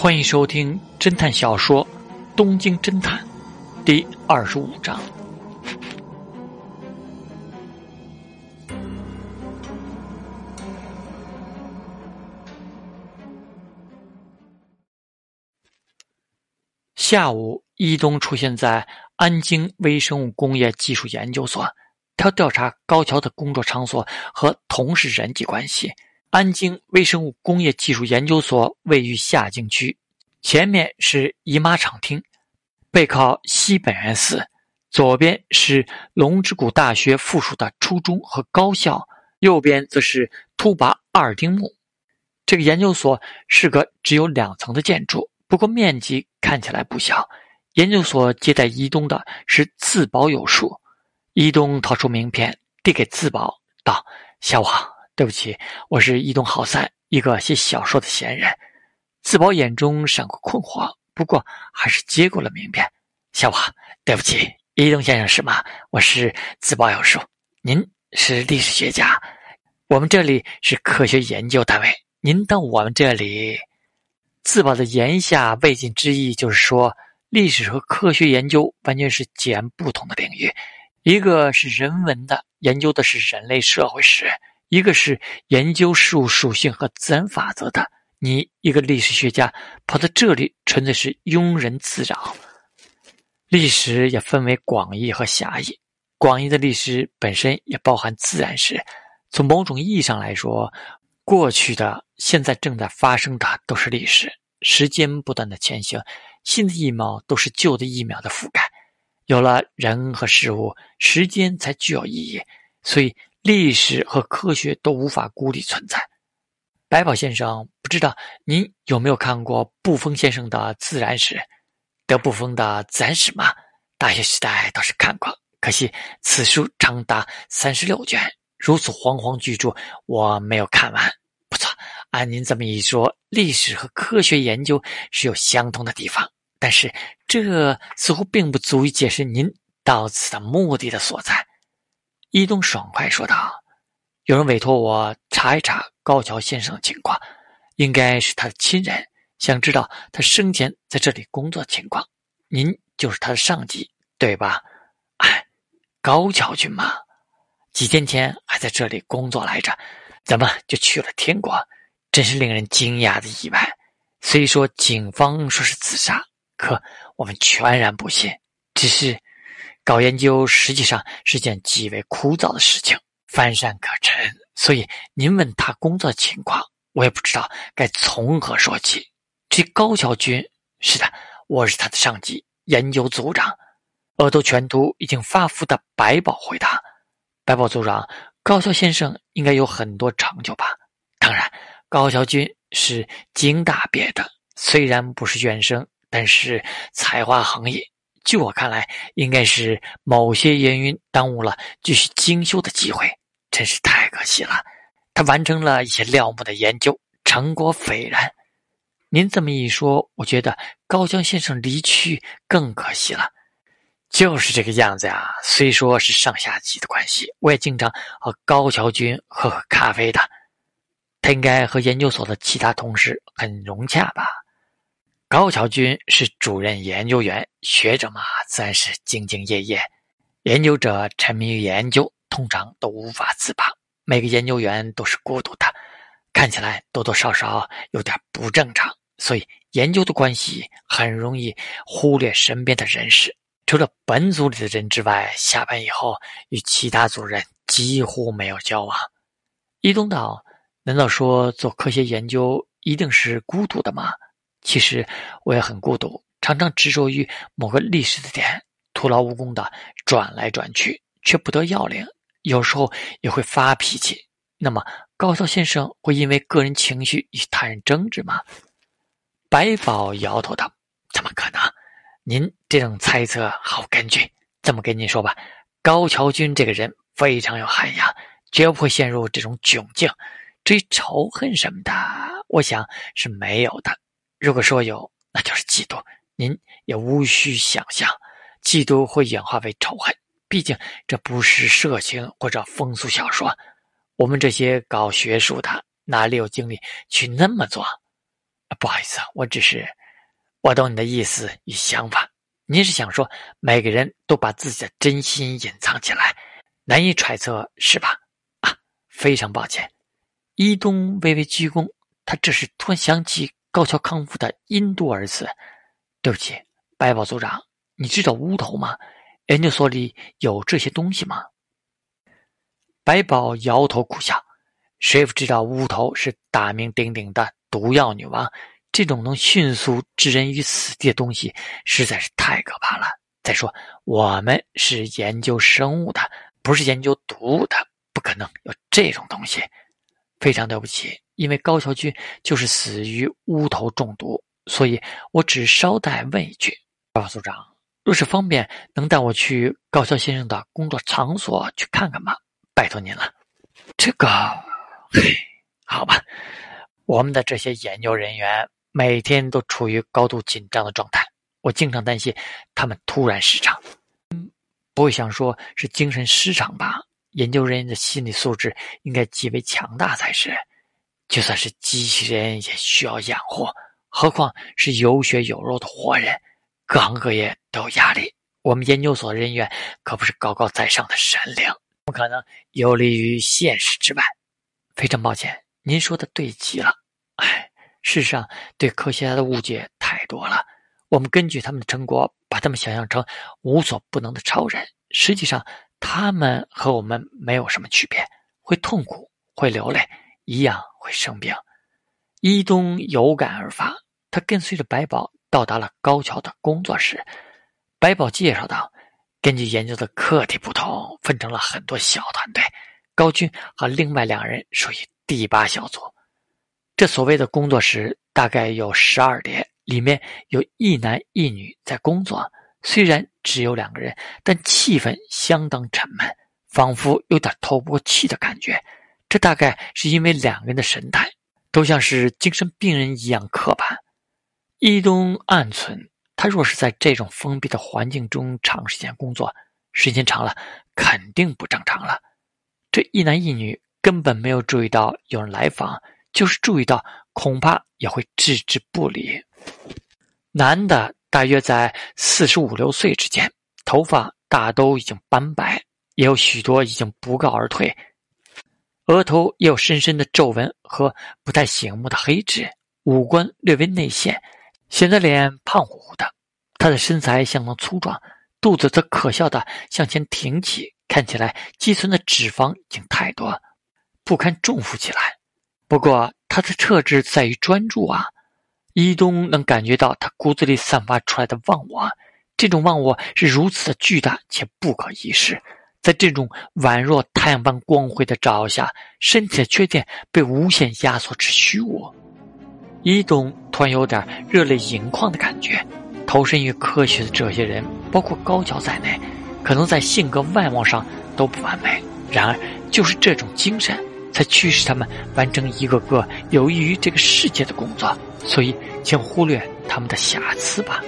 欢迎收听侦探小说《东京侦探》第二十五章。下午，伊东出现在安京微生物工业技术研究所，他调查高桥的工作场所和同事人际关系。安京微生物工业技术研究所位于下京区，前面是姨妈场厅，背靠西本愿寺，左边是龙之谷大学附属的初中和高校，右边则是兔拔二丁目。这个研究所是个只有两层的建筑，不过面积看起来不小。研究所接待伊东的是自保有术，伊东掏出名片递给自保，道：“小王。”对不起，我是伊东浩三，一个写小说的闲人。自保眼中闪过困惑，不过还是接过了名片。小华，对不起，伊东先生是吗？我是自保有术，您是历史学家，我们这里是科学研究单位。您到我们这里，自保的言下未尽之意就是说，历史和科学研究完全是截然不同的领域，一个是人文的，研究的是人类社会史。一个是研究事物属性和自然法则的，你一个历史学家跑到这里，纯粹是庸人自扰。历史也分为广义和狭义，广义的历史本身也包含自然史。从某种意义上来说，过去的、现在正在发生的都是历史。时间不断的前行，新的一秒都是旧的一秒的覆盖。有了人和事物，时间才具有意义。所以。历史和科学都无法孤立存在。白宝先生，不知道您有没有看过布封先生的《自然史》？德布封的《自然史》吗？大学时代倒是看过，可惜此书长达三十六卷，如此煌煌巨著，我没有看完。不错，按您这么一说，历史和科学研究是有相通的地方，但是这似乎并不足以解释您到此的目的的所在。伊东爽快说道：“有人委托我查一查高桥先生的情况，应该是他的亲人，想知道他生前在这里工作情况。您就是他的上级，对吧？哎，高桥君嘛，几天前还在这里工作来着，怎么就去了天国？真是令人惊讶的意外。虽说警方说是自杀，可我们全然不信，只是……”搞研究实际上是件极为枯燥的事情，乏善可陈。所以您问他工作情况，我也不知道该从何说起。这高桥君，是的，我是他的上级，研究组长。额头全图已经发福的白宝回答：“白宝组长，高桥先生应该有很多成就吧？当然，高桥君是京大毕业的，虽然不是院生，但是才华横溢。”据我看来，应该是某些原因耽误了继续精修的机会，真是太可惜了。他完成了一些料木的研究，成果斐然。您这么一说，我觉得高江先生离去更可惜了。就是这个样子呀。虽说是上下级的关系，我也经常和高桥君喝喝咖啡的。他应该和研究所的其他同事很融洽吧？高桥君是主任研究员，学者嘛，自然是兢兢业业。研究者沉迷于研究，通常都无法自拔。每个研究员都是孤独的，看起来多多少少有点不正常。所以，研究的关系很容易忽略身边的人事。除了本组里的人之外，下班以后与其他组人几乎没有交往。伊东岛，难道说做科学研究一定是孤独的吗？其实我也很孤独，常常执着于某个历史的点，徒劳无功的转来转去，却不得要领。有时候也会发脾气。那么高桥先生会因为个人情绪与他人争执吗？白宝摇头道：“怎么可能？您这种猜测毫无根据。这么跟您说吧，高桥君这个人非常有涵养，绝不会陷入这种窘境。至于仇恨什么的，我想是没有的。”如果说有，那就是嫉妒。您也无需想象，嫉妒会演化为仇恨。毕竟这不是色情或者风俗小说。我们这些搞学术的哪里有精力去那么做？不好意思，我只是我懂你的意思与想法。您是想说每个人都把自己的真心隐藏起来，难以揣测，是吧？啊，非常抱歉。伊东微微鞠躬，他这时突然想起高桥康夫的印度儿子。对不起，白宝组长，你知道乌头吗？研究所里有这些东西吗？白宝摇头苦笑。谁不知道乌头是大名鼎鼎的毒药女王？这种能迅速置人于死地的东西实在是太可怕了。再说，我们是研究生物的，不是研究毒物的，不可能有这种东西。非常对不起，因为高桥君就是死于乌头中毒，所以我只稍带问一句：报告组长，若是方便，能带我去高桥先生的工作场所去看看吗？拜托您了。这个。嘿，好吧，我们的这些研究人员每天都处于高度紧张的状态，我经常担心他们突然失常。嗯，不会想说是精神失常吧？研究人员的心理素质应该极为强大才是。就算是机器人也需要养活，何况是有血有肉的活人，各行各业都有压力。我们研究所人员可不是高高在上的神灵，不可能游离于现实之外。非常抱歉，您说的对极了。哎，世上对科学家的误解太多了。我们根据他们的成果，把他们想象成无所不能的超人。实际上，他们和我们没有什么区别，会痛苦，会流泪，一样会生病。伊东有感而发，他跟随着白宝到达了高桥的工作室。白宝介绍道：“根据研究的课题不同，分成了很多小团队。”高军和另外两人属于第八小组。这所谓的工作室大概有十二叠，里面有一男一女在工作。虽然只有两个人，但气氛相当沉闷，仿佛有点透不过气的感觉。这大概是因为两个人的神态都像是精神病人一样刻板。伊东暗存，他若是在这种封闭的环境中长时间工作，时间长了肯定不正常了。这一男一女根本没有注意到有人来访，就是注意到，恐怕也会置之不理。男的大约在四十五六岁之间，头发大都已经斑白，也有许多已经不告而退，额头也有深深的皱纹和不太醒目的黑痣，五官略微内陷，显得脸胖乎乎的。他的身材相当粗壮，肚子则可笑的向前挺起。看起来积存的脂肪已经太多，不堪重负起来。不过他的特质在于专注啊！伊东能感觉到他骨子里散发出来的忘我，这种忘我是如此的巨大且不可一世。在这种宛若太阳般光辉的照耀下，身体的缺陷被无限压缩至虚无。伊东突然有点热泪盈眶的感觉。投身于科学的这些人，包括高桥在内。可能在性格外貌上都不完美，然而就是这种精神，才驱使他们完成一个个有益于这个世界的工作。所以，请忽略他们的瑕疵吧。